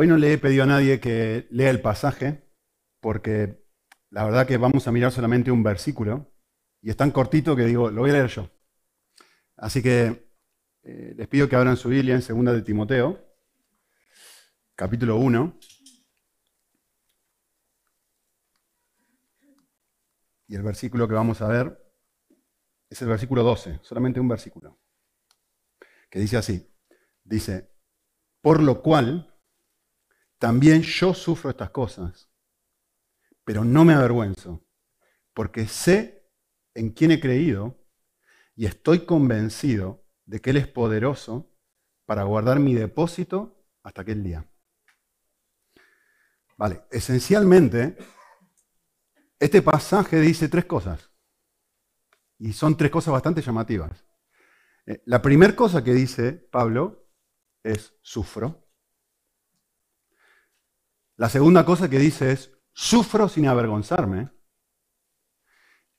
hoy no le he pedido a nadie que lea el pasaje, porque la verdad que vamos a mirar solamente un versículo, y es tan cortito que digo, lo voy a leer yo. Así que eh, les pido que abran su Biblia en 2 de Timoteo, capítulo 1. Y el versículo que vamos a ver es el versículo 12, solamente un versículo, que dice así. Dice, por lo cual también yo sufro estas cosas, pero no me avergüenzo, porque sé en quién he creído y estoy convencido de que Él es poderoso para guardar mi depósito hasta aquel día. Vale, esencialmente, este pasaje dice tres cosas. Y son tres cosas bastante llamativas. Eh, la primera cosa que dice Pablo es sufro. La segunda cosa que dice es sufro sin avergonzarme.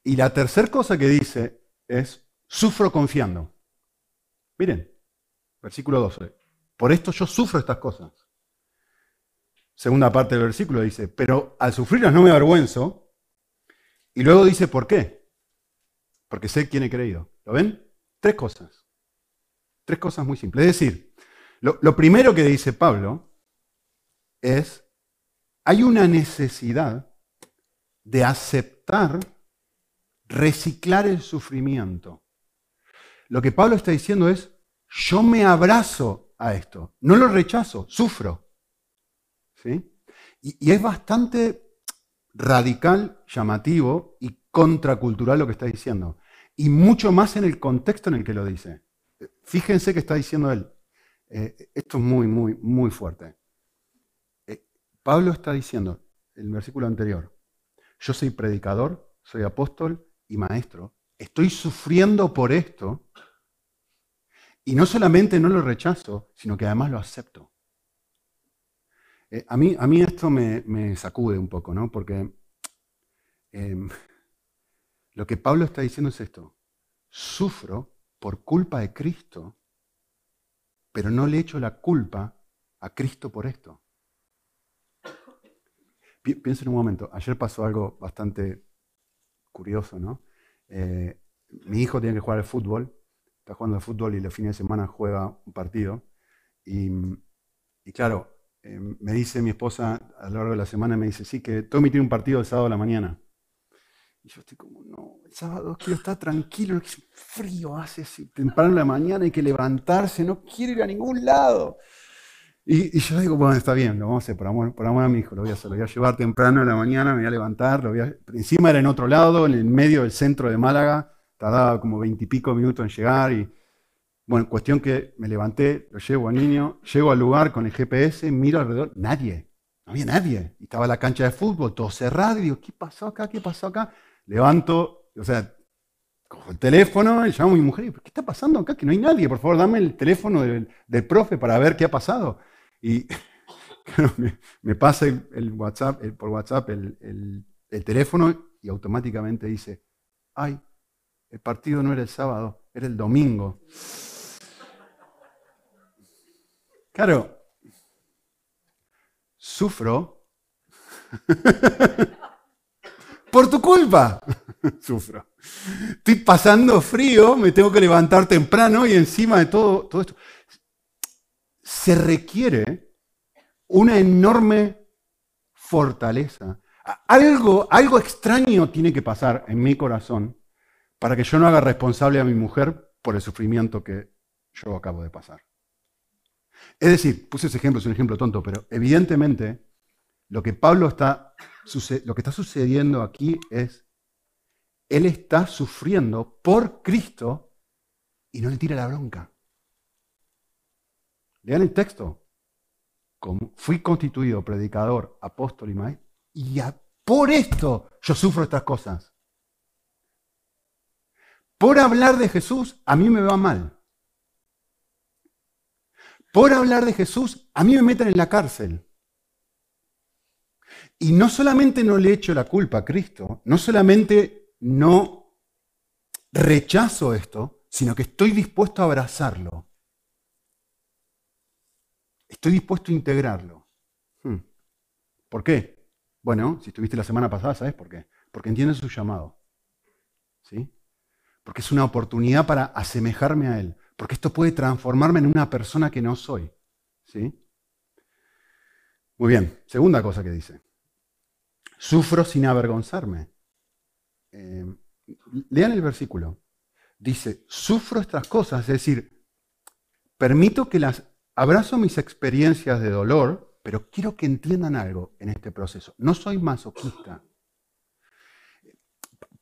Y la tercera cosa que dice es sufro confiando. Miren, versículo 12. Por esto yo sufro estas cosas. Segunda parte del versículo dice, pero al sufrirlas no me avergüenzo. Y luego dice, ¿por qué? Porque sé quién he creído. ¿Lo ven? Tres cosas. Tres cosas muy simples. Es decir, lo, lo primero que dice Pablo es, hay una necesidad de aceptar, reciclar el sufrimiento. Lo que Pablo está diciendo es, yo me abrazo a esto, no lo rechazo, sufro. ¿Sí? Y, es bastante radical, llamativo y contracultural lo que está diciendo. Y mucho más en el contexto en el que lo dice. Fíjense que está diciendo él. Eh, esto es muy, muy, muy fuerte. Pablo está diciendo, en el versículo anterior, yo soy predicador, soy apóstol y maestro. Estoy sufriendo por esto. Y no solamente no lo rechazo, sino que además lo acepto. Eh, a, mí, a mí esto me, sacude un poco, ¿no? Porque eh, lo que Pablo está diciendo es esto. Sufro por culpa de Cristo, pero no le echo la culpa a Cristo por esto. Piensen un momento, ayer pasó algo bastante curioso, ¿no? Eh, mi hijo tiene que jugar al fútbol, está jugando al fútbol y los fines de semana juega un partido. Y, y claro, eh, me dice mi esposa a lo largo de la semana, me dice, sí, que Tommy tiene un partido el sábado a la mañana. Y yo estoy como, no, el sábado quiero estar tranquilo, frío hace temprano en la mañana, hay que levantarse, no quiero ir a ningún lado. Y, yo digo, bueno, está bien, lo vamos a hacer por amor, por amor a mi hijo, lo voy a hacer, lo voy a llevar temprano en la mañana, me voy a levantar, lo voy a... encima era en otro lado, en el medio del centro de Málaga, tardaba como veintipico minutos en llegar y, bueno, cuestión que me levanté, lo llevo al niño, llego al lugar con el GPS, miro alrededor, nadie, no había nadie. Y estaba la cancha de fútbol, todo cerrado, y digo, ¿qué pasó acá? ¿Qué pasó acá? Levanto, o sea, cojo el teléfono y llamo a mi mujer, y, ¿qué está pasando acá? Que no hay nadie, por favor, dame el teléfono del, del profe para ver qué ha pasado. Y me, pasa el, WhatsApp, por WhatsApp el, el teléfono y automáticamente dice, ay, el partido no era el sábado, era el domingo. Claro, sufro por tu culpa. Sufro. Estoy pasando frío, me tengo que levantar temprano y encima de todo, todo esto. Se requiere una enorme fortaleza. Algo, algo extraño tiene que pasar en mi corazón para que yo no haga responsable a mi mujer por el sufrimiento que yo acabo de pasar. Es decir, puse ese ejemplo, es un ejemplo tonto, pero evidentemente lo que Pablo está, lo que está sucediendo aquí es, él está sufriendo por Cristo y no le tira la bronca. Lean el texto. Como fui constituido predicador, apóstol y maestro, y por esto yo sufro estas cosas. Por hablar de Jesús, a mí me va mal por hablar de Jesús, a mí me meten en la cárcel. Y no solamente no le echo la culpa a Cristo, no solamente no rechazo esto, sino que estoy dispuesto a abrazarlo. Estoy dispuesto a integrarlo. Hmm. ¿Por qué? Bueno, si estuviste la semana pasada, ¿sabes por qué? Porque entiende su llamado. ¿Sí? Porque es una oportunidad para asemejarme a Él. Porque esto puede transformarme en una persona que no soy. ¿Sí? Muy bien, segunda cosa que dice. Sufro sin avergonzarme. Eh, lean el versículo. Dice, sufro estas cosas, es decir, permito que las, abrazo mis experiencias de dolor, pero quiero que entiendan algo en este proceso. No soy masoquista.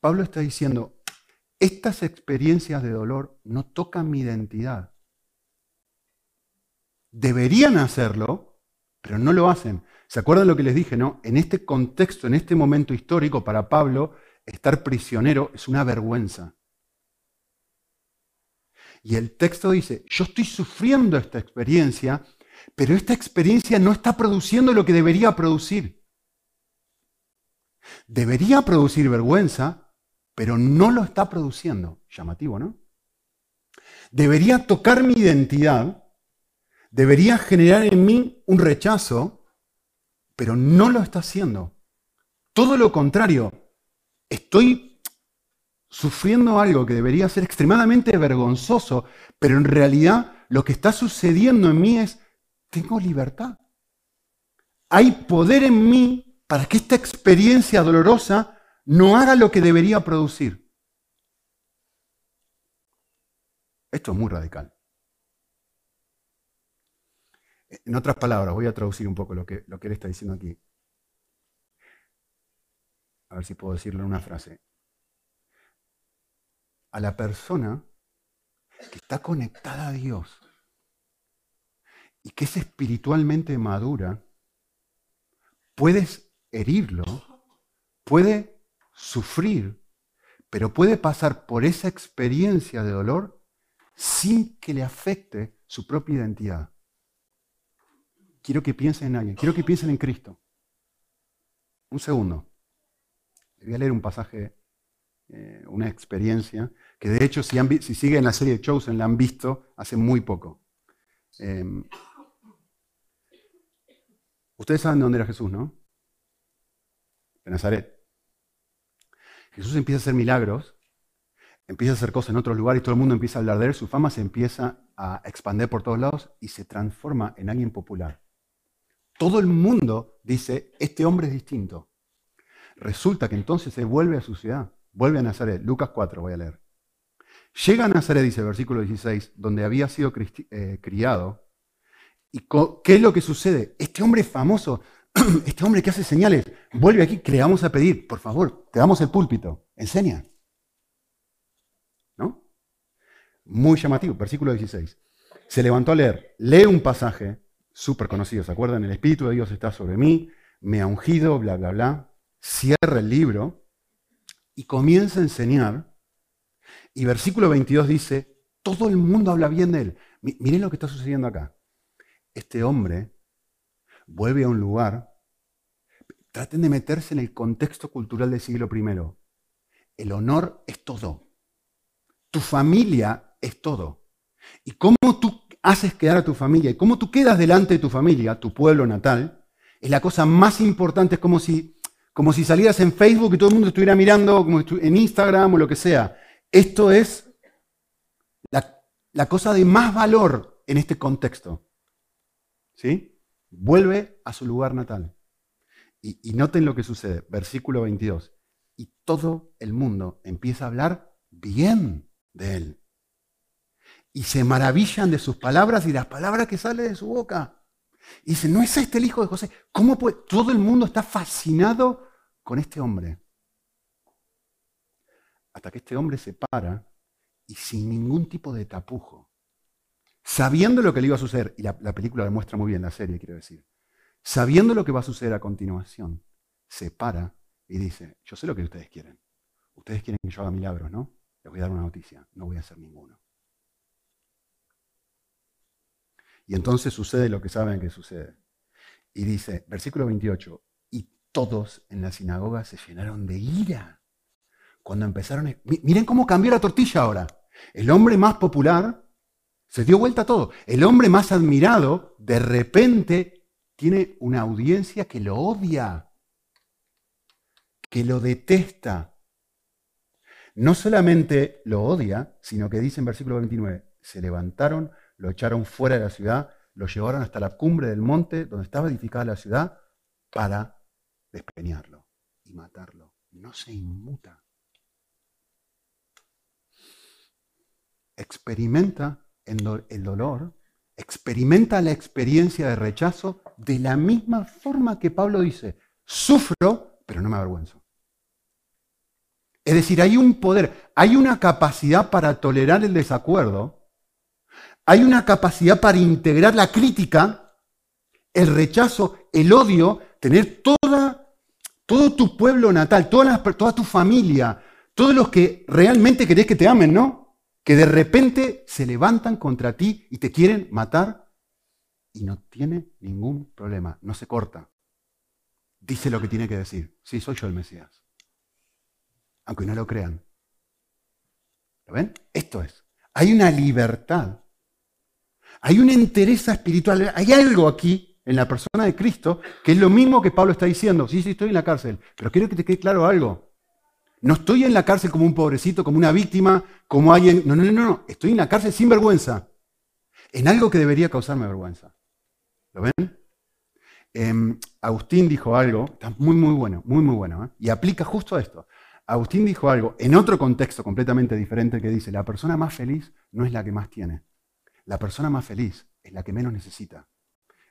Pablo está diciendo, estas experiencias de dolor no tocan mi identidad. Deberían hacerlo, pero no lo hacen. ¿Se acuerdan lo que les dije, no? En este contexto, en este momento histórico, para Pablo, estar prisionero es una vergüenza. Y el texto dice, yo estoy sufriendo esta experiencia, pero esta experiencia no está produciendo lo que debería producir. Debería producir vergüenza, pero no lo está produciendo. Llamativo, ¿no? Debería tocar mi identidad, debería generar en mí un rechazo, pero no lo está haciendo. Todo lo contrario, estoy sufriendo algo que debería ser extremadamente vergonzoso, pero en realidad lo que está sucediendo en mí es, tengo libertad. Hay poder en mí para que esta experiencia dolorosa no haga lo que debería producir. Esto es muy radical. En otras palabras, voy a traducir un poco lo que, lo que él está diciendo aquí a ver si puedo decirlo en una frase, a la persona que está conectada a Dios y que es espiritualmente madura, puedes herirlo, puede sufrir, pero puede pasar por esa experiencia de dolor sin que le afecte su propia identidad. Quiero que piensen en alguien, quiero que piensen en Cristo. Un segundo voy a leer un pasaje, eh, una experiencia, que de hecho si, siguen la serie de Chosen la han visto hace muy poco. Em, ustedes saben de dónde era Jesús, ¿no? De Nazaret. Jesús empieza a hacer milagros, empieza a hacer cosas en otros lugares y todo el mundo empieza a hablar de él, su fama se empieza a expandir por todos lados y se transforma en alguien popular. Todo el mundo dice, este hombre es distinto. Resulta que entonces se vuelve a su ciudad, vuelve a Nazaret. Lucas 4 voy a leer. Llega a Nazaret, dice el versículo 16, donde había sido eh, criado. ¿Y qué es lo que sucede? Este hombre famoso, este hombre que hace señales, vuelve aquí, que le vamos a pedir, por favor, te damos el púlpito, enseña. ¿No? Muy llamativo, versículo 16. Se levantó a leer, lee un pasaje súper conocido, ¿se acuerdan? El Espíritu de Dios está sobre mí, me ha ungido, bla, bla, bla cierra el libro y comienza a enseñar. Y versículo 22 dice, todo el mundo habla bien de él. Miren lo que está sucediendo acá. Este hombre vuelve a un lugar, traten de meterse en el contexto cultural del siglo I. El honor es todo. Tu familia es todo. Y cómo tú haces quedar a tu familia y cómo tú quedas delante de tu familia, tu pueblo natal, es la cosa más importante. Es como si como si salieras en Facebook y todo el mundo estuviera mirando, como en Instagram o lo que sea. Esto es la, cosa de más valor en este contexto. ¿Sí? Vuelve a su lugar natal. Y, y noten lo que sucede, versículo 22. Y todo el mundo empieza a hablar bien de él. Y se maravillan de sus palabras y las palabras que salen de su boca. Y dice, ¿no es este el hijo de José? ¿Cómo puede? Todo el mundo está fascinado con este hombre. Hasta que este hombre se para y sin ningún tipo de tapujo, sabiendo lo que le iba a suceder, y la, película lo muestra muy bien, la serie quiero decir, sabiendo lo que va a suceder a continuación, se para y dice, yo sé lo que ustedes quieren. Ustedes quieren que yo haga milagros, ¿no? Les voy a dar una noticia, no voy a hacer ninguno. Y entonces sucede lo que saben que sucede. Y dice, versículo 28, y todos en la sinagoga se llenaron de ira. Cuando empezaron... A... Miren cómo cambió la tortilla ahora. El hombre más popular se dio vuelta a todo. El hombre más admirado de repente tiene una audiencia que lo odia, que lo detesta. No solamente lo odia, sino que dice en versículo 29, se levantaron, lo echaron fuera de la ciudad, lo llevaron hasta la cumbre del monte donde estaba edificada la ciudad para despeñarlo y matarlo. No se inmuta. Experimenta el dolor, experimenta la experiencia de rechazo de la misma forma que Pablo dice, sufro, pero no me avergüenzo. Es decir, hay un poder, hay una capacidad para tolerar el desacuerdo, hay una capacidad para integrar la crítica, el rechazo, el odio, tener toda, todo tu pueblo natal, toda, toda tu familia, todos los que realmente querés que te amen, ¿no? Que de repente se levantan contra ti y te quieren matar y no tiene ningún problema, no se corta. Dice lo que tiene que decir. Sí, soy yo el Mesías. Aunque no lo crean. ¿Lo ven? Esto es. Hay una libertad. Hay una entereza espiritual. Hay algo aquí en la persona de Cristo que es lo mismo que Pablo está diciendo. Sí, sí, estoy en la cárcel. Pero quiero que te quede claro algo. No estoy en la cárcel como un pobrecito, como una víctima, como alguien. No, no, no, no. Estoy en la cárcel sin vergüenza. En algo que debería causarme vergüenza. ¿Lo ven? Em, Agustín dijo algo, está muy, muy bueno, muy, muy bueno, ¿eh? y aplica justo a esto. Agustín dijo algo en otro contexto completamente diferente que dice, la persona más feliz no es la que más tiene, la persona más feliz es la que menos necesita.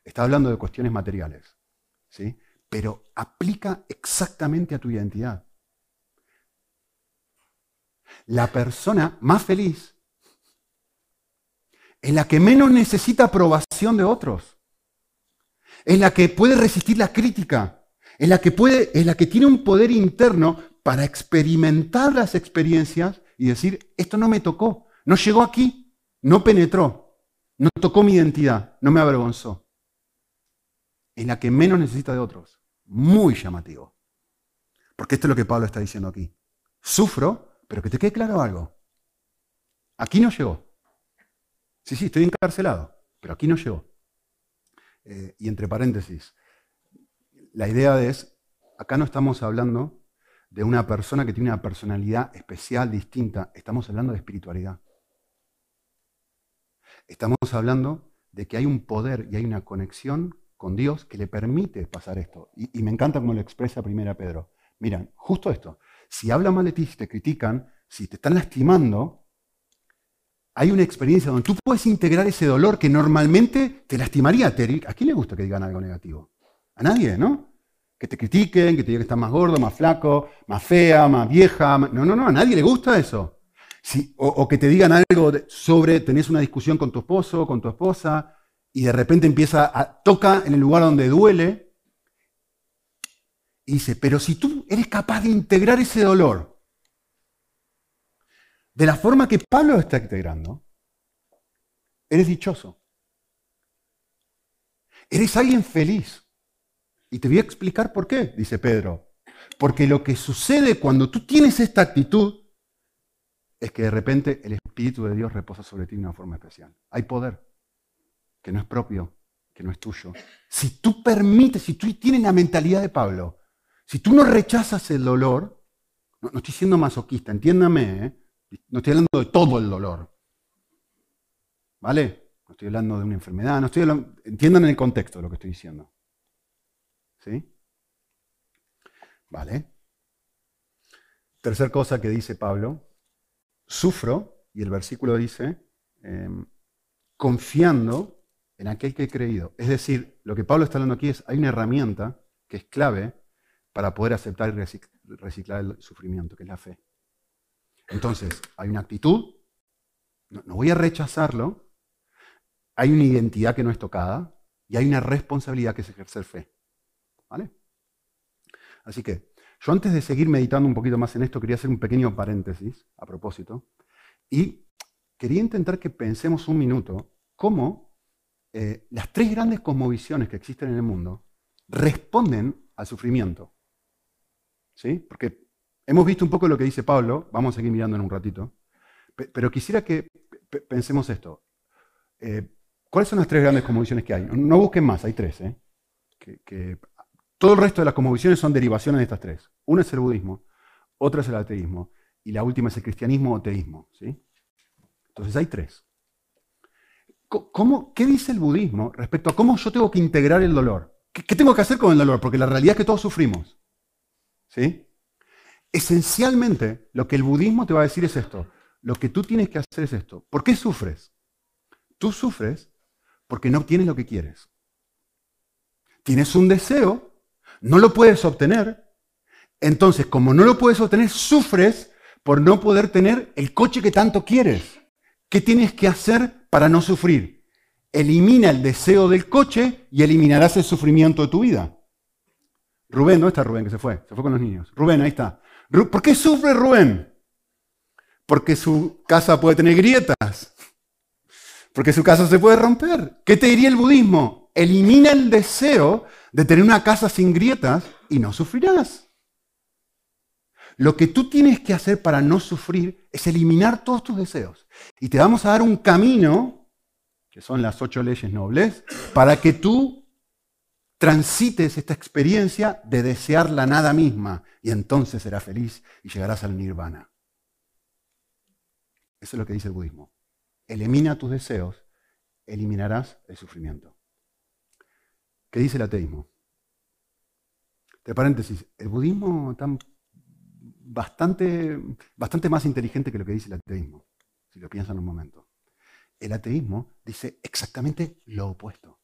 Está hablando de cuestiones materiales, ¿sí? pero aplica exactamente a tu identidad. La persona más feliz es la que menos necesita aprobación de otros es la que puede resistir la crítica, es la que, puede, es la que tiene un poder interno para experimentar las experiencias y decir, esto no me tocó, no llegó aquí, no penetró, no tocó mi identidad, no me avergonzó. Es la que menos necesita de otros. Muy llamativo. Porque esto es lo que Pablo está diciendo aquí. Sufro, pero que te quede claro algo. Aquí no llegó. Sí, sí, estoy encarcelado, pero aquí no llegó. Eh, y entre paréntesis, la idea es, acá no estamos hablando de una persona que tiene una personalidad especial, distinta, estamos hablando de espiritualidad. Estamos hablando de que hay un poder y hay una conexión con Dios que le permite pasar esto. Y, me encanta cómo lo expresa primera Pedro. Miran, justo esto. Si hablan mal de ti, si te critican, si te están lastimando, hay una experiencia donde tú puedes integrar ese dolor que normalmente te lastimaría. ¿A quién le gusta que digan algo negativo? A nadie, ¿no? Que te critiquen, que te digan que estás más gordo, más flaco, más fea, más vieja. No, no, no, a nadie le gusta eso. O, que te digan algo sobre, tenés una discusión con tu esposo, con tu esposa, y de repente empieza a, toca en el lugar donde duele, y dice, pero si tú eres capaz de integrar ese dolor de la forma que Pablo está integrando, eres dichoso. Eres alguien feliz. Y te voy a explicar por qué, dice Pedro. Porque lo que sucede cuando tú tienes esta actitud es que de repente el Espíritu de Dios reposa sobre ti de una forma especial. Hay poder que no es propio, que no es tuyo. Si tú permites, si tú tienes la mentalidad de Pablo, si tú no rechazas el dolor, no, estoy siendo masoquista, entiéndame, ¿eh? No estoy hablando de todo el dolor. ¿Vale? No estoy hablando de una enfermedad, no estoy hablando, entiendan el contexto de lo que estoy diciendo. ¿Sí? ¿Vale? Tercer cosa que dice Pablo, sufro, y el versículo dice, em, confiando en aquel que he creído. Es decir, lo que Pablo está hablando aquí es, hay una herramienta que es clave para poder aceptar y reciclar el sufrimiento, que es la fe. Entonces, hay una actitud, no, voy a rechazarlo, hay una identidad que no es tocada y hay una responsabilidad que es ejercer fe. ¿Vale? Así que, yo antes de seguir meditando un poquito más en esto, quería hacer un pequeño paréntesis a propósito y quería intentar que pensemos un minuto cómo eh, las tres grandes cosmovisiones que existen en el mundo responden al sufrimiento. ¿Sí? Porque Hemos visto un poco lo que dice Pablo, vamos a seguir mirando en un ratito, pero quisiera que pensemos esto. Eh, ¿Cuáles son las tres grandes convicciones que hay? No busquen más, hay tres. ¿eh? Todo el resto de las cosmovisiones son derivaciones de estas tres. Una es el budismo, otra es el ateísmo y la última es el cristianismo o teísmo. ¿sí? Entonces hay tres. ¿Cómo, ¿Qué dice el budismo respecto a cómo yo tengo que integrar el dolor? ¿Qué, tengo que hacer con el dolor? Porque la realidad es que todos sufrimos. ¿Sí? Esencialmente, lo que el budismo te va a decir es esto. Lo que tú tienes que hacer es esto. ¿Por qué sufres? Tú sufres porque no obtienes lo que quieres. Tienes un deseo, no lo puedes obtener. Entonces, como no lo puedes obtener, sufres por no poder tener el coche que tanto quieres. ¿Qué tienes que hacer para no sufrir? Elimina el deseo del coche y eliminarás el sufrimiento de tu vida. Rubén, ¿dónde está Rubén que se fue? Se fue con los niños. Rubén, ahí está. ¿Por qué sufre Rubén? Porque su casa puede tener grietas. Porque su casa se puede romper. ¿Qué te diría el budismo? Elimina el deseo de tener una casa sin grietas y no sufrirás. Lo que tú tienes que hacer para no sufrir es eliminar todos tus deseos. Y te vamos a dar un camino, que son las ocho leyes nobles, para que tú transites esta experiencia de desear la nada misma y entonces serás feliz y llegarás al nirvana. Eso es lo que dice el budismo. Elimina tus deseos, eliminarás el sufrimiento. ¿Qué dice el ateísmo? De paréntesis, el budismo está bastante, bastante más inteligente que lo que dice el ateísmo, si lo piensan un momento. El ateísmo dice exactamente lo opuesto.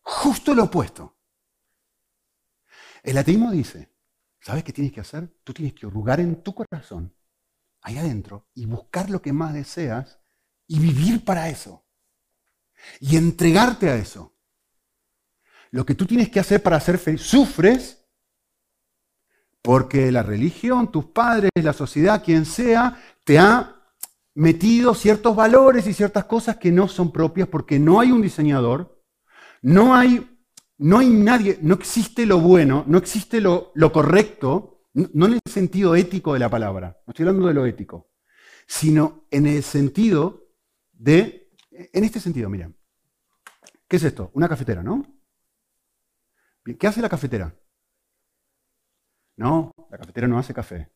Justo lo opuesto. El ateísmo dice, ¿sabes qué tienes que hacer? Tú tienes que hurgar en tu corazón, ahí adentro, y buscar lo que más deseas y vivir para eso. Y entregarte a eso. Lo que tú tienes que hacer para ser feliz, sufres porque la religión, tus padres, la sociedad, quien sea, te ha metido ciertos valores y ciertas cosas que no son propias porque no hay un diseñador, no hay, no hay nadie, no existe lo bueno, no existe lo, lo correcto, no en el sentido ético de la palabra, no estoy hablando de lo ético, sino en el sentido de, en este sentido, miren, ¿qué es esto? Una cafetera, ¿no? ¿Qué hace la cafetera? No, la cafetera no hace café.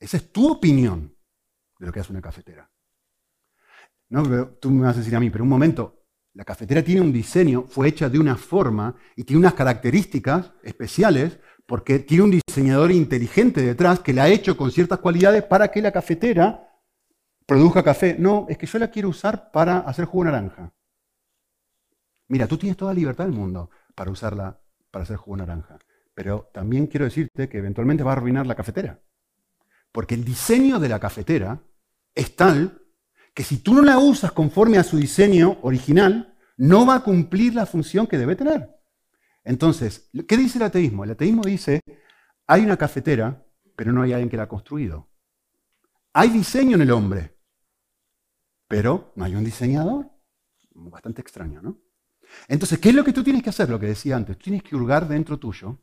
Esa es tu opinión de lo que hace una cafetera. No, tú me vas a decir a mí, pero un momento, la cafetera tiene un diseño, fue hecha de una forma y tiene unas características especiales porque tiene un diseñador inteligente detrás que la ha hecho con ciertas cualidades para que la cafetera produzca café. No, es que yo la quiero usar para hacer jugo naranja. Mira, tú tienes toda la libertad del mundo para usarla para hacer jugo naranja. Pero también quiero decirte que eventualmente va a arruinar la cafetera. Porque el diseño de la cafetera es tal que si tú no la usas conforme a su diseño original, no va a cumplir la función que debe tener. Entonces, ¿qué dice el ateísmo? El ateísmo dice, hay una cafetera, pero no hay alguien que la ha construido. Hay diseño en el hombre, pero no hay un diseñador. Bastante extraño, ¿no? Entonces, ¿qué es lo que tú tienes que hacer? Lo que decía antes, tú tienes que hurgar dentro tuyo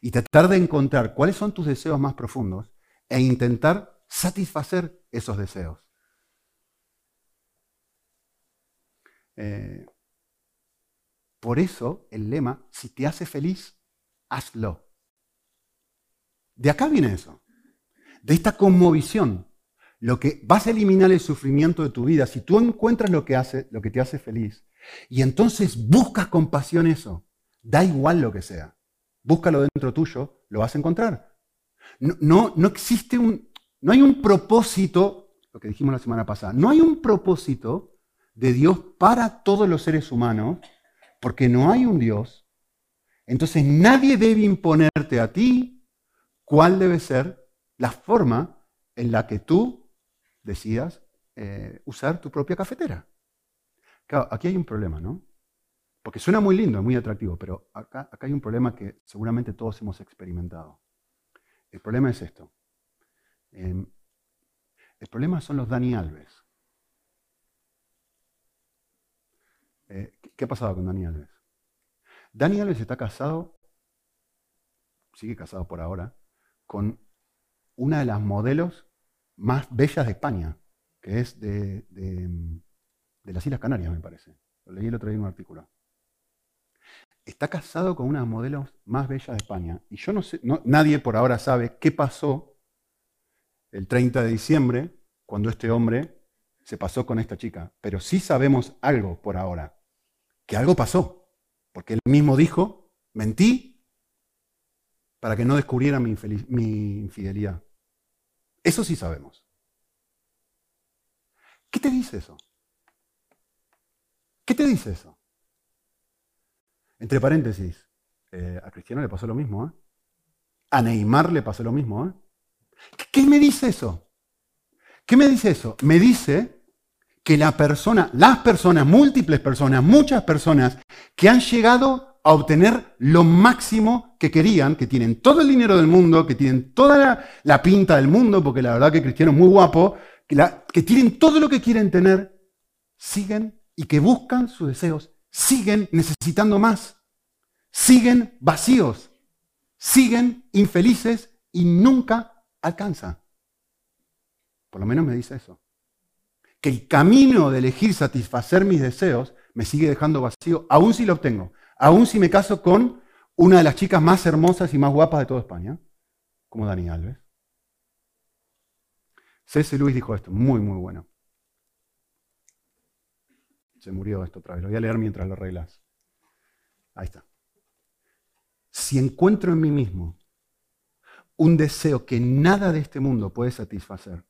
y tratar de encontrar cuáles son tus deseos más profundos e intentar satisfacer esos deseos. Eh, por eso el lema, si te hace feliz, hazlo. De acá viene eso, de esta conmovisión. Lo que vas a eliminar el sufrimiento de tu vida si tú encuentras lo que hace, lo que te hace feliz y entonces buscas con pasión eso. Da igual lo que sea búscalo dentro tuyo, lo vas a encontrar. No, no, existe un, no hay un propósito, lo que dijimos la semana pasada, no hay un propósito de Dios para todos los seres humanos, porque no hay un Dios. Entonces nadie debe imponerte a ti cuál debe ser la forma en la que tú decidas eh, usar tu propia cafetera. Claro, aquí hay un problema, ¿no? Porque suena muy lindo, muy atractivo, pero acá, acá hay un problema que seguramente todos hemos experimentado. El problema es esto. Em, el problema son los Dani Alves. Eh, ¿Qué ha pasado con Dani Alves? Dani Alves está casado, sigue casado por ahora, con una de las modelos más bellas de España, que es de, de las Islas Canarias, me parece. Lo leí el otro día en un artículo. está casado con una de las modelos más bellas de España. Y yo no sé, nadie por ahora sabe qué pasó el 30 de diciembre cuando este hombre se pasó con esta chica. Pero sí sabemos algo por ahora, que algo pasó. Porque él mismo dijo, mentí para que no descubriera mi infidelidad. Eso sí sabemos. ¿Qué te dice eso? ¿Qué te dice eso? Entre paréntesis, eh, a Cristiano le pasó lo mismo, ¿eh? A Neymar le pasó lo mismo, ¿eh? ¿Qué me dice eso? ¿Qué me dice eso? Me dice que la persona, las personas, múltiples personas, muchas personas que han llegado a obtener lo máximo que querían, que tienen todo el dinero del mundo, que tienen toda la, pinta del mundo, porque la verdad que Cristiano es muy guapo, que, que tienen todo lo que quieren tener, siguen y que buscan sus deseos, siguen necesitando más, siguen vacíos, siguen infelices y nunca alcanzan. Por lo menos me dice eso. Que el camino de elegir satisfacer mis deseos me sigue dejando vacío, aun si lo obtengo, aun si me caso con una de las chicas más hermosas y más guapas de toda España, como Dani Alves. C.S. Luis dijo esto, muy, muy bueno. Se murió esto otra vez, lo voy a leer mientras lo arreglas. Ahí está. Si encuentro en mí mismo un deseo que nada de este mundo puede satisfacer,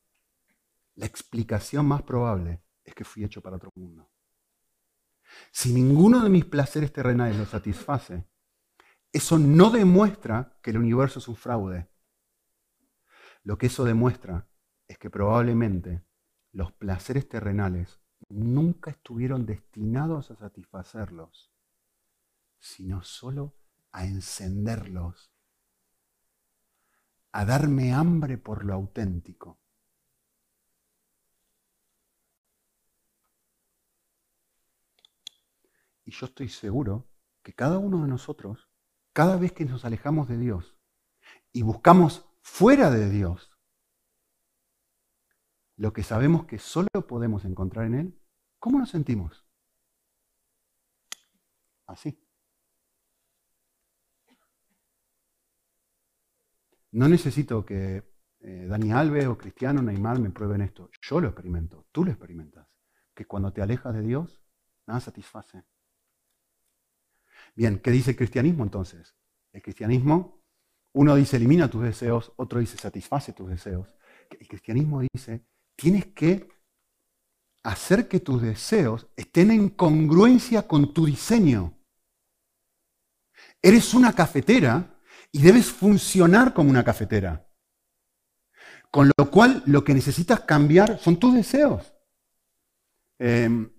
la explicación más probable es que fui hecho para otro mundo. Si ninguno de mis placeres terrenales lo satisface, eso no demuestra que el universo es un fraude. Lo que eso demuestra es que probablemente los placeres terrenales nunca estuvieron destinados a satisfacerlos, sino solo a encenderlos, a darme hambre por lo auténtico. Y yo estoy seguro que cada uno de nosotros, cada vez que nos alejamos de Dios y buscamos fuera de Dios lo que sabemos que solo podemos encontrar en Él, ¿cómo nos sentimos? Así. No necesito que eh, Dani Alves o Cristiano Neymar me prueben esto. Yo lo experimento, tú lo experimentas. Que cuando te alejas de Dios, nada satisface. Bien, ¿qué dice el cristianismo entonces? El cristianismo, uno dice elimina tus deseos, otro dice satisface tus deseos. El cristianismo dice, tienes que hacer que tus deseos estén en congruencia con tu diseño. Eres una cafetera y debes funcionar como una cafetera. Con lo cual lo que necesitas cambiar son tus deseos. Em,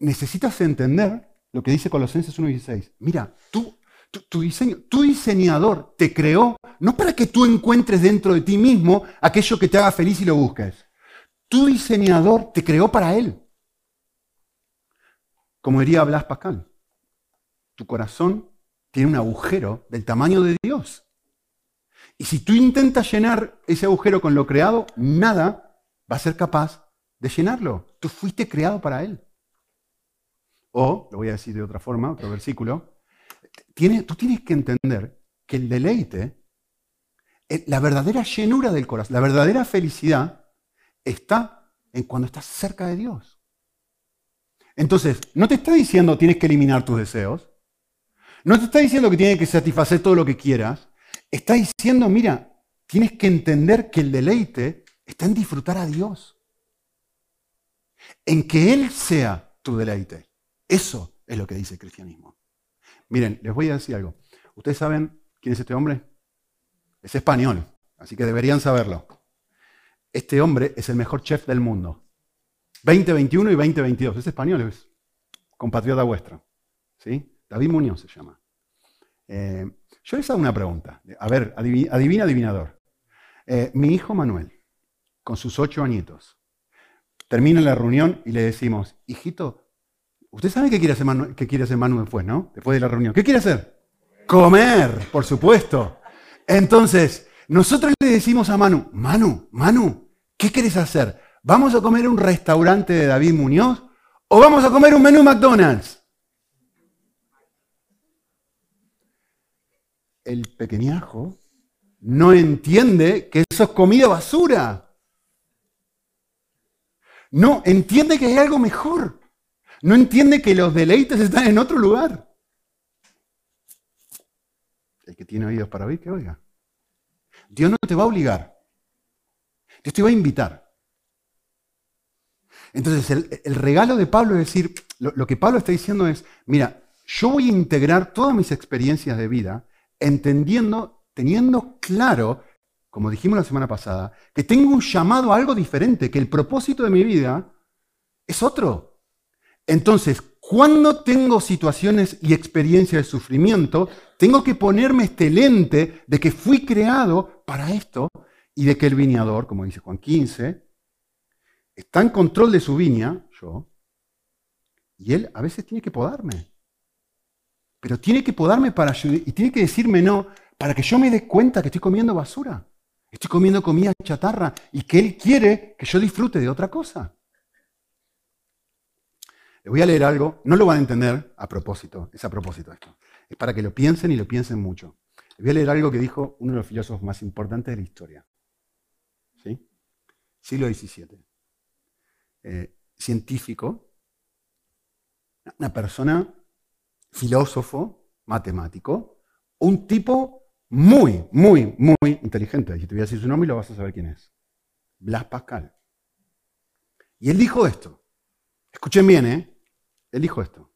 necesitas entender lo que dice Colosenses 1.16. Mira, tú, tu, diseño, tu diseñador te creó no para que tú encuentres dentro de ti mismo aquello que te haga feliz y lo busques. Tu diseñador te creó para él. Como diría Blas Pascal, tu corazón tiene un agujero del tamaño de Dios. Y si tú intentas llenar ese agujero con lo creado, nada va a ser capaz de llenarlo. Tú fuiste creado para Él. O, lo voy a decir de otra forma, otro versículo, tú tienes que entender que el deleite, eh, la verdadera llenura del corazón, la verdadera felicidad, está en cuando estás cerca de Dios. Entonces, no te está diciendo tienes que eliminar tus deseos, no te está diciendo que tienes que satisfacer todo lo que quieras, está diciendo, mira, tienes que entender que el deleite está en disfrutar a Dios, en que Él sea tu deleite. Eso es lo que dice el cristianismo. Miren, les voy a decir algo. ¿Ustedes saben quién es este hombre? Es español, así que deberían saberlo. Este hombre es el mejor chef del mundo. 2021 y 2022. Es español, es compatriota vuestro. ¿Sí? David Muñoz se llama. Eh, yo les hago una pregunta. A ver, adivina, adivinador. Eh, mi hijo Manuel, con sus ocho añitos, termina la reunión y le decimos, hijito, Usted sabe qué quiere hacer Manu, qué quiere hacer Manu después, ¿no? Después de la reunión. ¿Qué quiere hacer? Comer, por supuesto. Entonces, nosotros le decimos a Manu, Manu, Manu, ¿qué quieres hacer? ¿Vamos a comer un restaurante de David Muñoz o vamos a comer un menú McDonald's? el pequeñajo no entiende que eso es comida basura. No, entiende que hay algo mejor. No entiende que los deleites están en otro lugar. El que tiene oídos para oír, que oiga. Dios no te va a obligar. Dios te va a invitar. Entonces, el, regalo de Pablo es decir, lo, que Pablo está diciendo es, mira, yo voy a integrar todas mis experiencias de vida, entendiendo, teniendo claro, como dijimos la semana pasada, que tengo un llamado a algo diferente, que el propósito de mi vida es otro. Entonces, cuando tengo situaciones y experiencias de sufrimiento, tengo que ponerme este lente de que fui creado para esto y de que el viñador, como dice Juan 15, está en control de su viña, yo, y él a veces tiene que podarme. Pero tiene que podarme para y tiene que decirme no, para que yo me dé cuenta que estoy comiendo basura. Estoy comiendo comida chatarra y que él quiere que yo disfrute de otra cosa. Le voy a leer algo, no lo van a entender a propósito, es a propósito esto. Es para que lo piensen y lo piensen mucho. Le voy a leer algo que dijo uno de los filósofos más importantes de la historia. ¿Sí? Siglo XVII. Eh, científico, una persona, filósofo, matemático, un tipo muy, muy, muy inteligente. Si te voy a decir su nombre, lo vas a saber quién es. Blas Pascal. Y él dijo esto. Escuchen bien, ¿eh? Él dijo esto.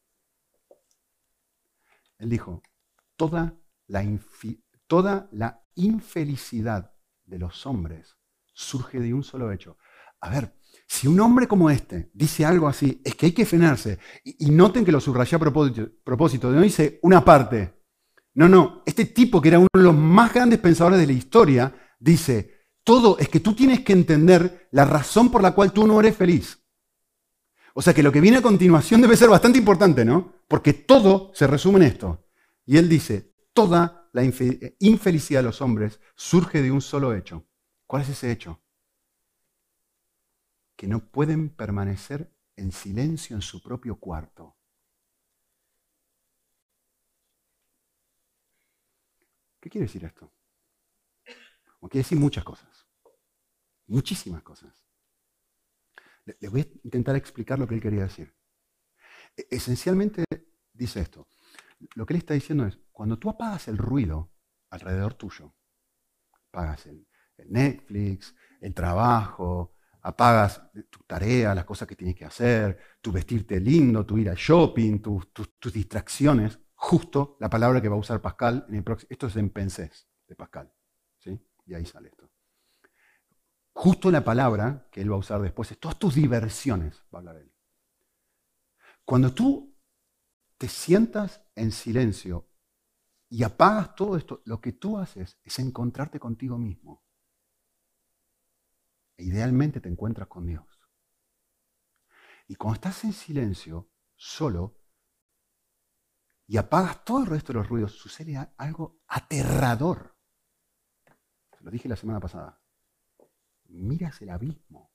Él dijo, toda la, toda la infelicidad de los hombres surge de un solo hecho. A ver, si un hombre como este dice algo así, es que hay que frenarse. Y, noten que lo subrayé a propósito, propósito, no dice una parte. No, no, este tipo que era uno de los más grandes pensadores de la historia, dice, todo es que tú tienes que entender la razón por la cual tú no eres feliz. O sea que lo que viene a continuación debe ser bastante importante, ¿no? Porque todo se resume en esto. Y él dice, toda la infelicidad de los hombres surge de un solo hecho. ¿Cuál es ese hecho? que no pueden permanecer en silencio en su propio cuarto. ¿Qué quiere decir esto? Quiere decir muchas cosas, muchísimas cosas. Le voy a intentar explicar lo que él quería decir. E, esencialmente dice esto. Lo que él está diciendo es, cuando tú apagas el ruido alrededor tuyo, apagas el Netflix, el trabajo, apagas tu tarea, las cosas que tienes que hacer, tu vestirte lindo, tu ir al shopping, tus distracciones, justo la palabra que va a usar Pascal en el próximo. Esto es en pensés de Pascal. ¿sí? Y ahí sale esto. Justo la palabra que él va a usar después es todas tus diversiones, va a hablar él. Cuando tú te sientas en silencio y apagas todo esto, lo que tú haces es encontrarte contigo mismo. E idealmente te encuentras con Dios. Y cuando estás en silencio, solo, y apagas todo el resto de los ruidos, sucede algo aterrador. Se lo dije la semana pasada. Miras el abismo.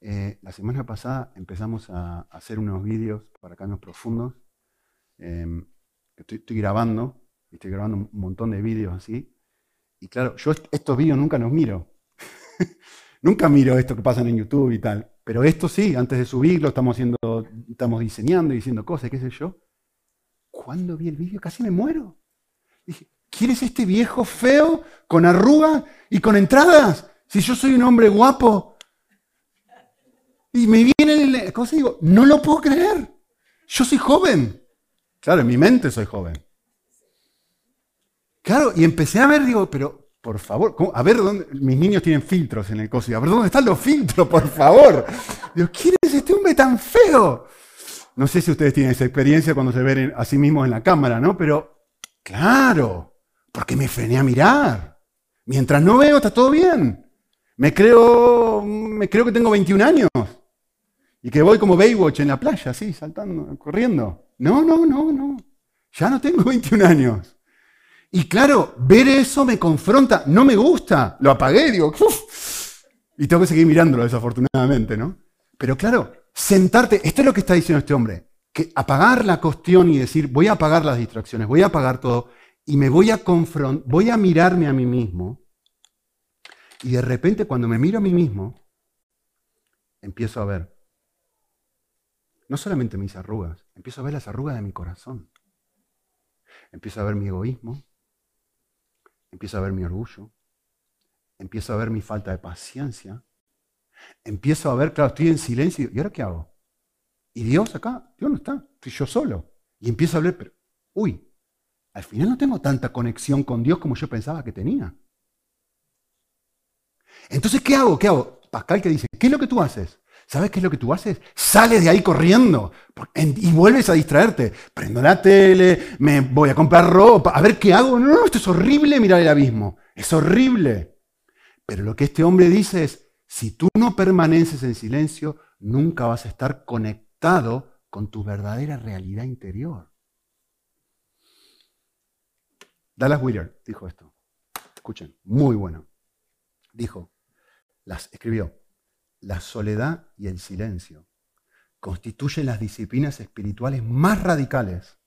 Eh, la semana pasada empezamos a hacer unos vídeos para cambios profundos. Em, estoy, grabando, estoy grabando un montón de vídeos así. Y claro, yo estos vídeos nunca los miro. nunca miro esto que pasan en YouTube y tal. Pero esto sí, antes de subirlo, estamos, haciendo, estamos diseñando y diciendo cosas, qué sé yo. Cuando vi el vídeo casi me muero. Dije, ¿quieres este viejo feo con arrugas y con entradas? Si yo soy un hombre guapo. Y me viene el cosa y digo, no lo puedo creer. Yo soy joven. Claro, en mi mente soy joven. Claro, y empecé a ver, digo, pero por favor, a ver dónde. Mis niños tienen filtros en el coso. A ver dónde están los filtros, por favor. Digo, ¿quién es este hombre tan feo? No sé si ustedes tienen esa experiencia cuando se ven a sí mismos en la cámara, ¿no? Pero, claro, porque me frené a mirar. Mientras no veo, está todo bien. Me creo, me creo que tengo 21 años. Y que voy como Baywatch en la playa, así, saltando, corriendo. No, no, no, no. Ya no tengo 21 años. Y claro, ver eso me confronta, no me gusta, lo apagué, digo, Uf", y tengo que seguir mirándolo desafortunadamente, ¿no? Pero claro, sentarte, esto es lo que está diciendo este hombre, que apagar la cuestión y decir, voy a apagar las distracciones, voy a apagar todo y me voy a confrontar, voy a mirarme a mí mismo. Y de repente cuando me miro a mí mismo, empiezo a ver, no solamente mis arrugas, empiezo a ver las arrugas de mi corazón. Empiezo a ver mi egoísmo, empiezo a ver mi orgullo, empiezo a ver mi falta de paciencia, empiezo a ver, claro, estoy en silencio, ¿y ahora qué hago? Y Dios acá, Dios no está, estoy yo solo. Y empiezo a hablar, pero, uy, al final no tengo tanta conexión con Dios como yo pensaba que tenía. Entonces, ¿qué hago? ¿Qué hago? Pascal que dice, ¿qué es lo que tú haces? ¿Sabes qué es lo que tú haces? Sales de ahí corriendo y vuelves a distraerte. Prendo la tele, me voy a comprar ropa, a ver qué hago. No, no, esto es horrible mirar el abismo. Es horrible. Pero lo que este hombre dice es, si tú no permaneces en silencio, nunca vas a estar conectado con tu verdadera realidad interior. Dallas Wheeler dijo esto. Escuchen, muy bueno. Dijo, las escribió, la soledad y el silencio constituyen las disciplinas espirituales más radicales,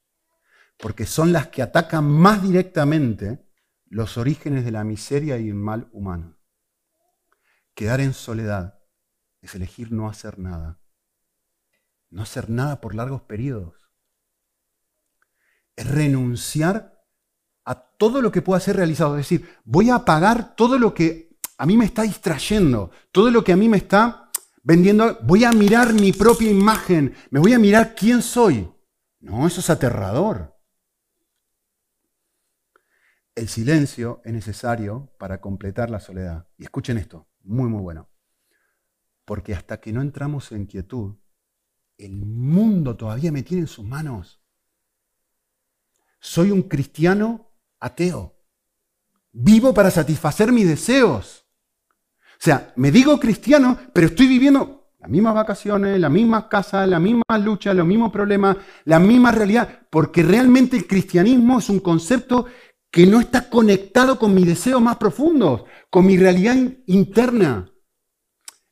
porque son las que atacan más directamente los orígenes de la miseria y el mal humano. Quedar en soledad es elegir no hacer nada. No hacer nada por largos periodos. Es renunciar a todo lo que pueda ser realizado. Es decir, voy a apagar todo lo que a mí me está distrayendo, todo lo que a mí me está vendiendo. Voy a mirar mi propia imagen, me voy a mirar quién soy. No, eso es aterrador. El silencio es necesario para completar la soledad. Y escuchen esto, muy, muy bueno. Porque hasta que no entramos en quietud, el mundo todavía me tiene en sus manos. Soy un cristiano ateo. Vivo para satisfacer mis deseos. O sea, me digo cristiano, pero estoy viviendo las mismas vacaciones, las mismas casas, las mismas luchas, los mismos problemas, la misma realidad, porque realmente el cristianismo es un concepto que no está conectado con mis deseos más profundos, con mi realidad interna.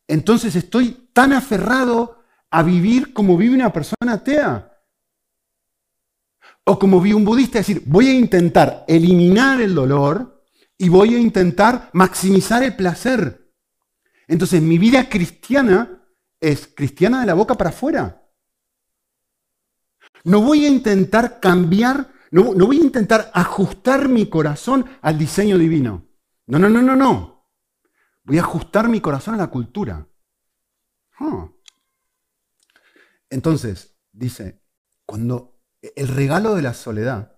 Entonces estoy tan aferrado a vivir como vive una persona atea. O como vive un budista, decir, voy a intentar eliminar el dolor y voy a intentar maximizar el placer. Entonces mi vida cristiana es cristiana de la boca para afuera. No voy a intentar cambiar, no, no voy a intentar ajustar mi corazón al diseño divino. No, no, no, no, no. Voy a ajustar mi corazón a la cultura. Ah. Entonces, dice, cuando el regalo de la soledad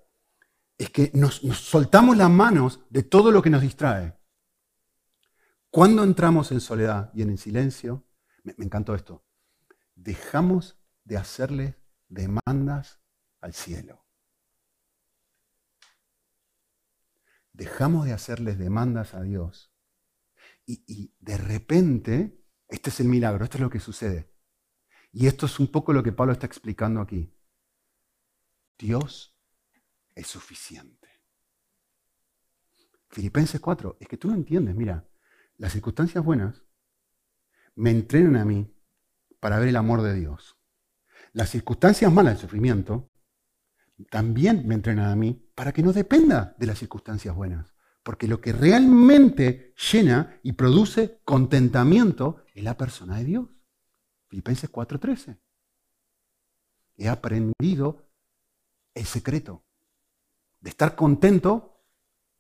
es que nos, soltamos las manos de todo lo que nos distrae. Cuando entramos en soledad y en el silencio, me, encantó esto, dejamos de hacerle demandas al cielo. Dejamos de hacerles demandas a Dios y, de repente, este es el milagro, esto es lo que sucede. Y esto es un poco lo que Pablo está explicando aquí. Dios es suficiente. Filipenses 4, es que tú no entiendes, mira, las circunstancias buenas me entrenan a mí para ver el amor de Dios. Las circunstancias malas, el sufrimiento, también me entrenan a mí para que no dependa de las circunstancias buenas. Porque lo que realmente llena y produce contentamiento es la persona de Dios. Filipenses 4:13. He aprendido el secreto de estar contento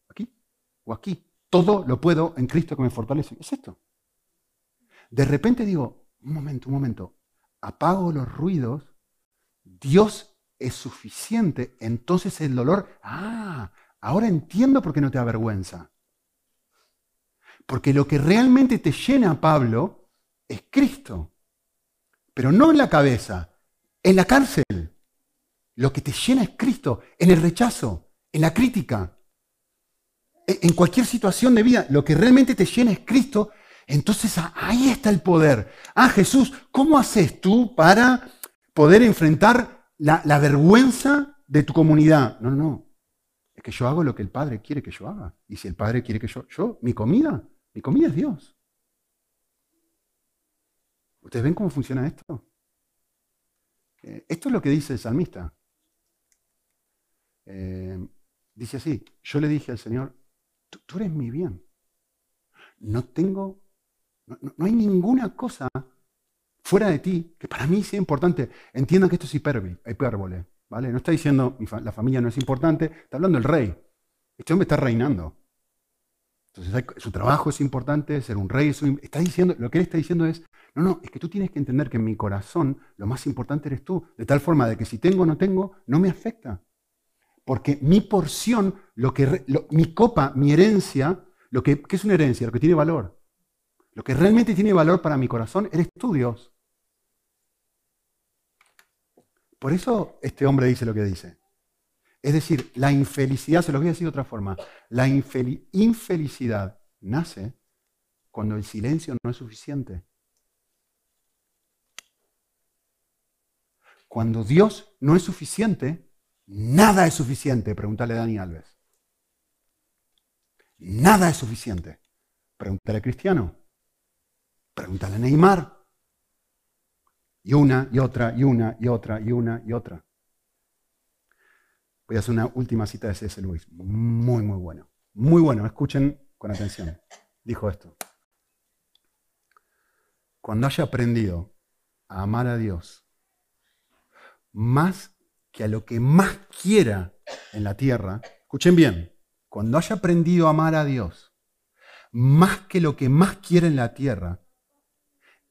aquí o aquí. Todo lo puedo en Cristo que me fortalece. Es esto. De repente digo, un momento, un momento, apago los ruidos, Dios es suficiente, entonces el dolor, ah, Ahora entiendo por qué no te avergüenza. Porque lo que realmente te llena, Pablo, es Cristo. Pero no en la cabeza, en la cárcel. Lo que te llena es Cristo, en el rechazo, en la crítica, en cualquier situación de vida. Lo que realmente te llena es Cristo. Entonces ahí está el poder. Ah, Jesús, ¿cómo haces tú para poder enfrentar la, vergüenza de tu comunidad? No, no, no que yo hago lo que el Padre quiere que yo haga. Y si el Padre quiere que yo, yo, mi comida, mi comida es Dios. ¿Ustedes ven cómo funciona esto? Eh, esto es lo que dice el salmista. Eh, dice así, yo le dije al Señor, tú, eres mi bien. No tengo, no, hay ninguna cosa fuera de ti que para mí sea importante. Entiendan que esto es hipérbole, ¿vale? No está diciendo la familia no es importante, está hablando el rey. Este hombre está reinando. Entonces su trabajo es importante, ser un rey, está diciendo, lo que él está diciendo es, no, no, es que tú tienes que entender que en mi corazón lo más importante eres tú, de tal forma de que si tengo o no tengo, no me afecta. Porque mi porción, lo que, mi copa, mi herencia, lo que, ¿qué es una herencia? Lo que tiene valor. Lo que realmente tiene valor para mi corazón eres tú, Dios. Por eso este hombre dice lo que dice. Es decir, la infelicidad, se lo voy a decir de otra forma, la infelicidad nace cuando el silencio no es suficiente. Cuando Dios no es suficiente, nada es suficiente. Pregúntale a Dani Alves. Nada es suficiente. Pregúntale a Cristiano. Pregúntale a Neymar. Y una, y otra, y una, y otra, y una, y otra. Voy a hacer una última cita de C.S. Lewis. Muy, muy bueno. Muy bueno. Escuchen con atención. Dijo esto. Cuando haya aprendido a amar a Dios más que a lo que más quiera en la tierra, escuchen bien, cuando haya aprendido a amar a Dios más que lo que más quiera en la tierra,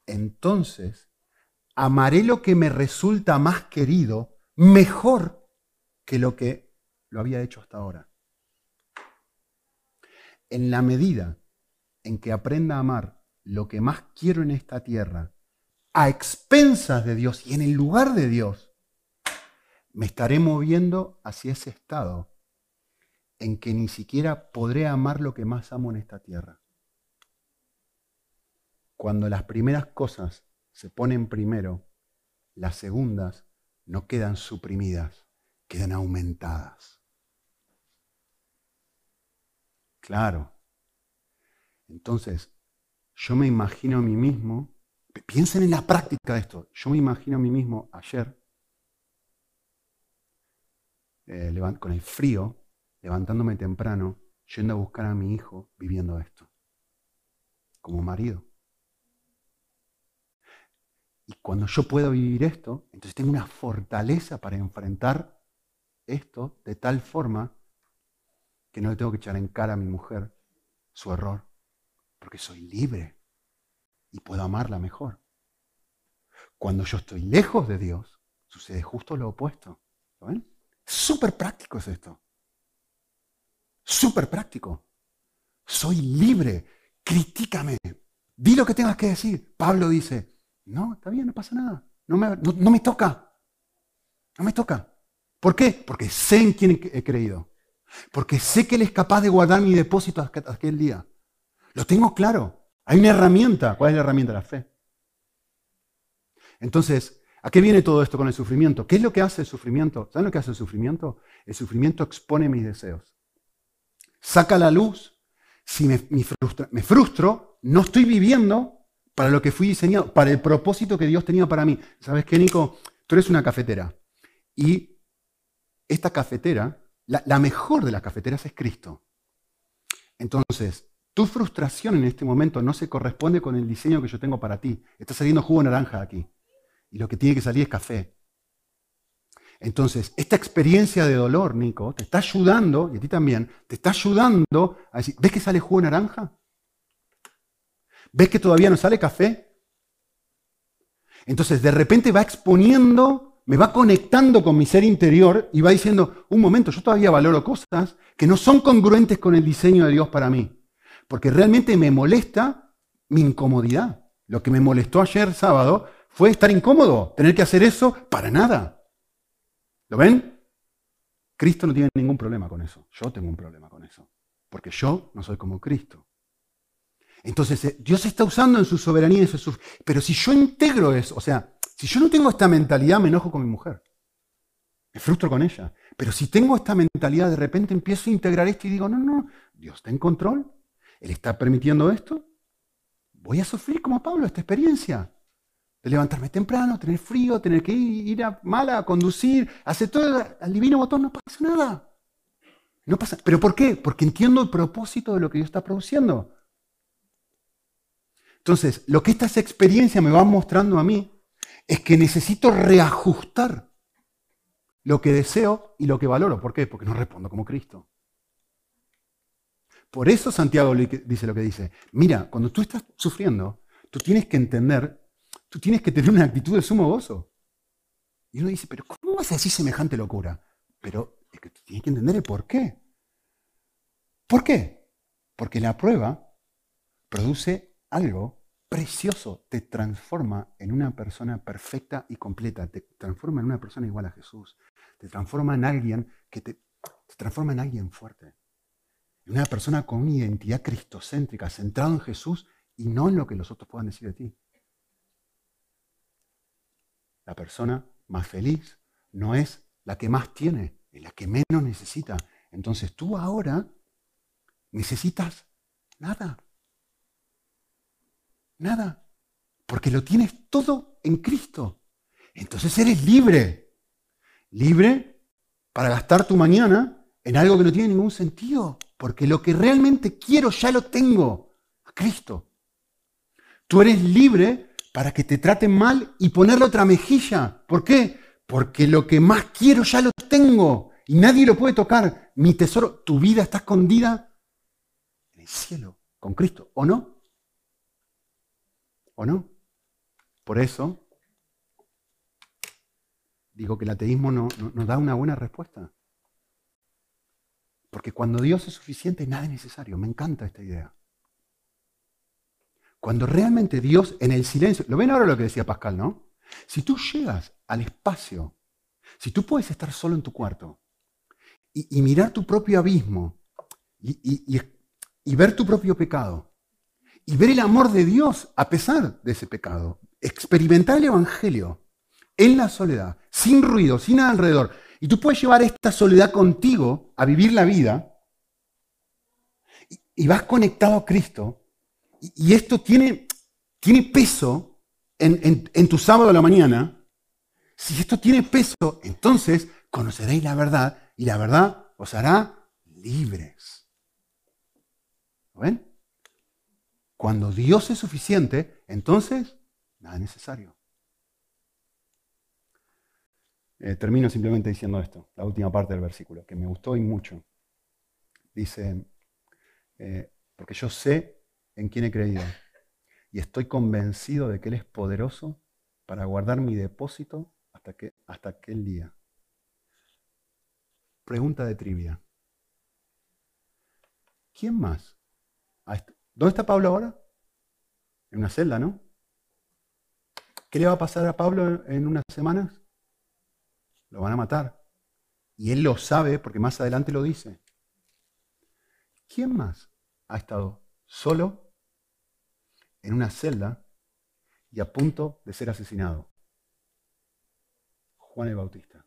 entonces amaré lo que me resulta más querido mejor que lo que lo había hecho hasta ahora. En la medida en que aprenda a amar lo que más quiero en esta tierra, a expensas de Dios y en el lugar de Dios, me estaré moviendo hacia ese estado en que ni siquiera podré amar lo que más amo en esta tierra. Cuando las primeras cosas se ponen primero, las segundas no quedan suprimidas, quedan aumentadas. Claro. Entonces, yo me imagino a mí mismo, piensen en la práctica de esto, yo me imagino a mí mismo ayer, eh, con el frío, levantándome temprano, yendo a buscar a mi hijo viviendo esto, como marido. Y cuando yo puedo vivir esto, entonces tengo una fortaleza para enfrentar esto de tal forma que no le tengo que echar en cara a mi mujer su error, porque soy libre y puedo amarla mejor. Cuando yo estoy lejos de Dios, sucede justo lo opuesto. ¿Lo ven? Súper práctico es esto. Súper práctico. Soy libre. Critícame. Di lo que tengas que decir. Pablo dice, no, está bien, no pasa nada. No me, no me toca. No me toca. ¿Por qué? Porque sé en quién he creído. Porque sé que Él es capaz de guardar mi depósito hasta aquel día. Lo tengo claro. Hay una herramienta. ¿Cuál es la herramienta? La fe. Entonces, ¿a qué viene todo esto con el sufrimiento? ¿Qué es lo que hace el sufrimiento? ¿Saben lo que hace el sufrimiento? El sufrimiento expone mis deseos. Saca la luz. Si me, me frustro, no estoy viviendo para lo que fui diseñado, para el propósito que Dios tenía para mí. ¿Sabes qué, Nico? Tú eres una cafetera. Y esta cafetera, la, mejor de las cafeteras es Cristo. Entonces, tu frustración en este momento no se corresponde con el diseño que yo tengo para ti. Está saliendo jugo naranja aquí. Y lo que tiene que salir es café. Entonces, esta experiencia de dolor, Nico, te está ayudando, y a ti también, te está ayudando a decir, ¿ves que sale jugo naranja? ¿Ves que todavía no sale café? Entonces, de repente va exponiendo me va conectando con mi ser interior y va diciendo, un momento, yo todavía valoro cosas que no son congruentes con el diseño de Dios para mí. Porque realmente me molesta mi incomodidad. Lo que me molestó ayer sábado fue estar incómodo, tener que hacer eso para nada. ¿Lo ven? Cristo no tiene ningún problema con eso. Yo tengo un problema con eso. Porque yo no soy como Cristo. Entonces, eh, Dios está usando en su soberanía, eso. pero si yo integro eso, o sea, si yo no tengo esta mentalidad, me enojo con mi mujer. Me frustro con ella. Pero si tengo esta mentalidad, de repente empiezo a integrar esto y digo, no, no, Dios está en control. Él está permitiendo esto. Voy a sufrir como Pablo esta experiencia. De levantarme temprano, tener frío, tener que ir, a mala, a conducir, hacer todo al divino botón, no pasa nada. No pasa. ¿Pero por qué? Porque entiendo el propósito de lo que Dios está produciendo. Entonces, lo que esta experiencia me va mostrando a mí es que necesito reajustar lo que deseo y lo que valoro. ¿Por qué? Porque no respondo como Cristo. Por eso Santiago dice lo que dice. Mira, cuando tú estás sufriendo, tú tienes que entender, tú tienes que tener una actitud de sumo gozo. Y uno dice, pero ¿cómo vas a decir semejante locura? Pero es que tienes que entender el por qué. ¿Por qué? Porque la prueba produce algo precioso, te transforma en una persona perfecta y completa, te transforma en una persona igual a Jesús, te transforma en alguien que te, te transforma en alguien fuerte, en una persona con una identidad cristocéntrica, centrado en Jesús y no en lo que los otros puedan decir de ti. La persona más feliz no es la que más tiene, es la que menos necesita. Entonces tú ahora necesitas nada. Nada. Porque lo tienes todo en Cristo. Entonces eres libre. Libre para gastar tu mañana en algo que no tiene ningún sentido. Porque lo que realmente quiero ya lo tengo. A Cristo. Tú eres libre para que te traten mal y ponerle otra mejilla. ¿Por qué? Porque lo que más quiero ya lo tengo. Y nadie lo puede tocar. Mi tesoro, tu vida está escondida en el cielo, con Cristo. ¿O no? ¿O no? Por eso digo que el ateísmo no, da una buena respuesta. Porque cuando Dios es suficiente, nada es necesario. Me encanta esta idea. Cuando realmente Dios en el silencio, lo ven ahora lo que decía Pascal, ¿no? Si tú llegas al espacio, si tú puedes estar solo en tu cuarto y, mirar tu propio abismo y ver tu propio pecado, y ver el amor de Dios a pesar de ese pecado. Experimentar el Evangelio en la soledad, sin ruido, sin nada alrededor. Y tú puedes llevar esta soledad contigo a vivir la vida y, vas conectado a Cristo. Y, esto tiene, tiene peso en, tu sábado a la mañana. Si esto tiene peso, entonces conoceréis la verdad y la verdad os hará libres. ¿Ven? Cuando Dios es suficiente, entonces nada es necesario. Eh, termino simplemente diciendo esto, la última parte del versículo, que me gustó y mucho. Dice, eh, porque yo sé en quién he creído y estoy convencido de que Él es poderoso para guardar mi depósito hasta, que, hasta aquel día. Pregunta de trivia. ¿Quién más ¿Dónde está Pablo ahora? En una celda, ¿no? ¿Qué le va a pasar a Pablo en unas semanas? Lo van a matar. Y él lo sabe porque más adelante lo dice. ¿Quién más ha estado solo en una celda y a punto de ser asesinado? Juan el Bautista.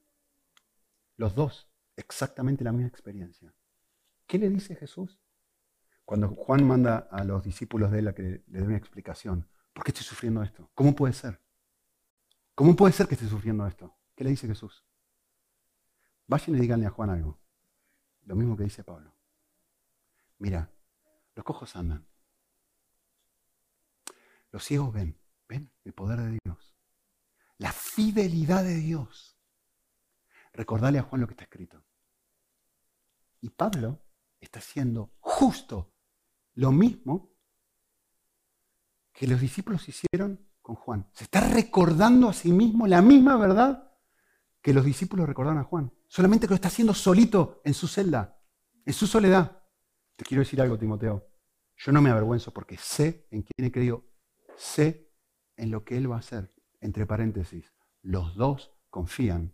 Los dos, exactamente la misma experiencia. ¿Qué le dice Jesús? Cuando Juan manda a los discípulos de él a que le den una explicación, ¿por qué estoy sufriendo esto? ¿Cómo puede ser? ¿Cómo puede ser que esté sufriendo esto? ¿Qué le dice Jesús? Vayan y díganle a Juan algo. Lo mismo que dice Pablo. Mira, los cojos andan. Los ciegos ven. ¿Ven? El poder de Dios. La fidelidad de Dios. Recordale a Juan lo que está escrito. Y Pablo está haciendo justo lo mismo que los discípulos hicieron con Juan. Se está recordando a sí mismo la misma verdad que los discípulos recordaron a Juan. Solamente que lo está haciendo solito en su celda, en su soledad. Te quiero decir algo, Timoteo. Yo no me avergüenzo porque sé en quién he creído, sé en lo que Él va a hacer. Entre paréntesis, los dos confían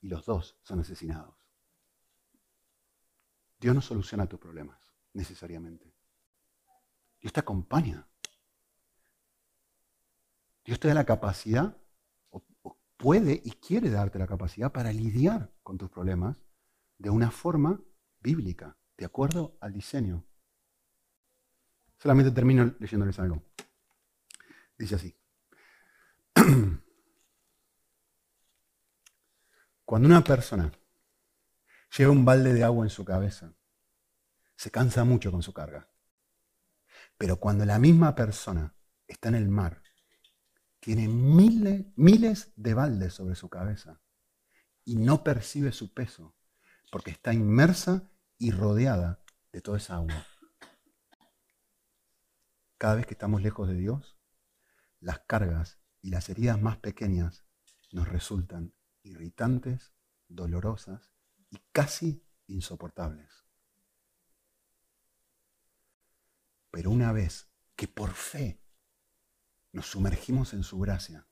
y los dos son asesinados. Dios no soluciona tus problemas necesariamente. Dios te acompaña. Dios te da la capacidad, o, puede y quiere darte la capacidad para lidiar con tus problemas de una forma bíblica, de acuerdo al diseño. Solamente termino leyéndoles algo. Dice así. Cuando una persona lleva un balde de agua en su cabeza, se cansa mucho con su carga. Pero cuando la misma persona está en el mar, tiene miles, miles de baldes sobre su cabeza y no percibe su peso, porque está inmersa y rodeada de toda esa agua. Cada vez que estamos lejos de Dios, las cargas y las heridas más pequeñas nos resultan irritantes, dolorosas y casi insoportables. Pero una vez que por fe nos sumergimos en su gracia,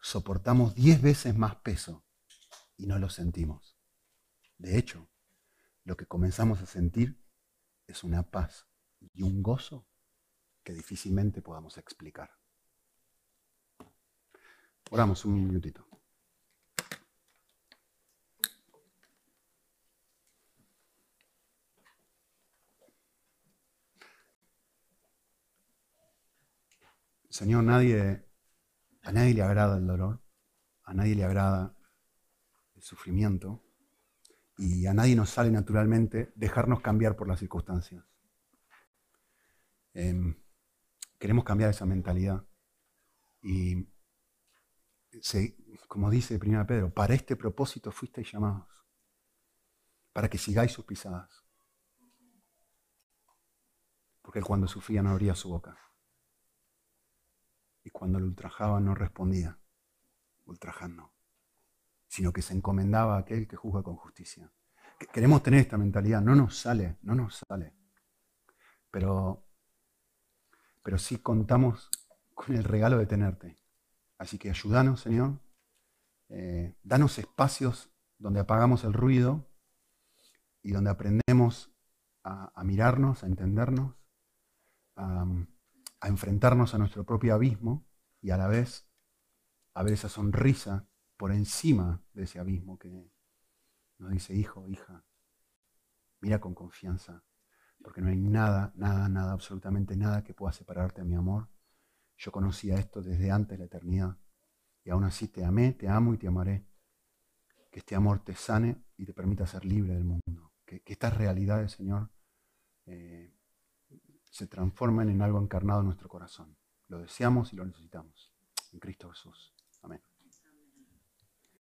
soportamos diez veces más peso y no lo sentimos. De hecho, lo que comenzamos a sentir es una paz y un gozo que difícilmente podamos explicar. Oramos un minutito. Señor, nadie, a nadie le agrada el dolor, a nadie le agrada el sufrimiento y a nadie nos sale naturalmente dejarnos cambiar por las circunstancias. Em, queremos cambiar esa mentalidad y, como dice 1 Pedro, para este propósito fuisteis llamados, para que sigáis sus pisadas. Porque él cuando sufría no abría su boca y cuando lo ultrajaba no respondía, ultrajando, sino que se encomendaba a aquel que juzga con justicia. Queremos tener esta mentalidad, no nos sale, no nos sale, pero, pero sí contamos con el regalo de tenerte. Así que ayúdanos, Señor, eh, danos espacios donde apagamos el ruido y donde aprendemos a, mirarnos, a entendernos, a, a enfrentarnos a nuestro propio abismo y a la vez a ver esa sonrisa por encima de ese abismo que nos dice, hijo, hija, mira con confianza, porque no hay nada, nada, nada, absolutamente nada que pueda separarte de mi amor. Yo conocía esto desde antes de la eternidad y aún así te amé, te amo y te amaré. Que este amor te sane y te permita ser libre del mundo. Que, estas realidades, Señor, eh, se transformen en algo encarnado en nuestro corazón. Lo deseamos y lo necesitamos. En Cristo Jesús.